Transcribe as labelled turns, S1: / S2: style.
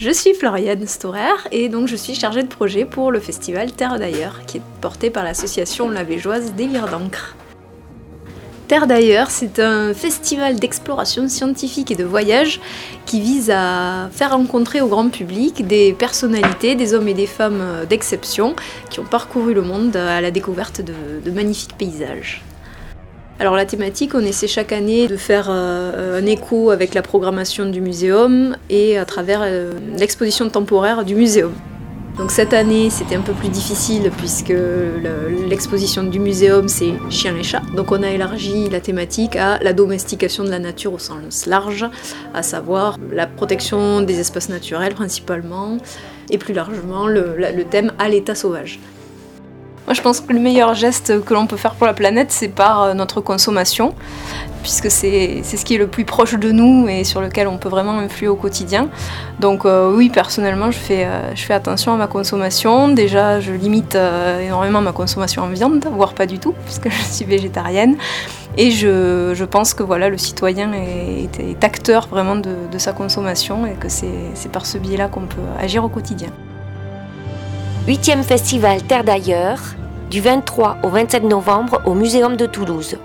S1: Je suis Floriane Storer et donc je suis chargée de projet pour le festival Terre d'ailleurs qui est porté par l'association lavégeoise Délire d'encre. Terre d'ailleurs, c'est un festival d'exploration scientifique et de voyage qui vise à faire rencontrer au grand public des personnalités, des hommes et des femmes d'exception qui ont parcouru le monde à la découverte de magnifiques paysages. Alors la thématique, on essaie chaque année de faire euh, un écho avec la programmation du muséum et à travers euh, l'exposition temporaire du muséum. Donc cette année, c'était un peu plus difficile puisque l'exposition du muséum, c'est chiens et chats. Donc on a élargi la thématique à la domestication de la nature au sens large, à savoir la protection des espaces naturels principalement, et plus largement le, le thème à l'état sauvage. Je pense que le meilleur geste que l'on peut faire pour la planète, c'est par euh, notre consommation, puisque c'est ce qui est le plus proche de nous et sur lequel on peut vraiment influer au quotidien. Donc euh, oui, personnellement, je fais, euh, je fais attention à ma consommation. Déjà, je limite énormément ma consommation en viande, voire pas du tout, puisque je suis végétarienne. Et je, je pense que voilà, le citoyen est, acteur vraiment de, de sa consommation et que c'est par ce biais-là qu'on peut agir au quotidien.
S2: 8e festival Terre d'ailleurs, du 23 au 27 novembre au Muséum de Toulouse.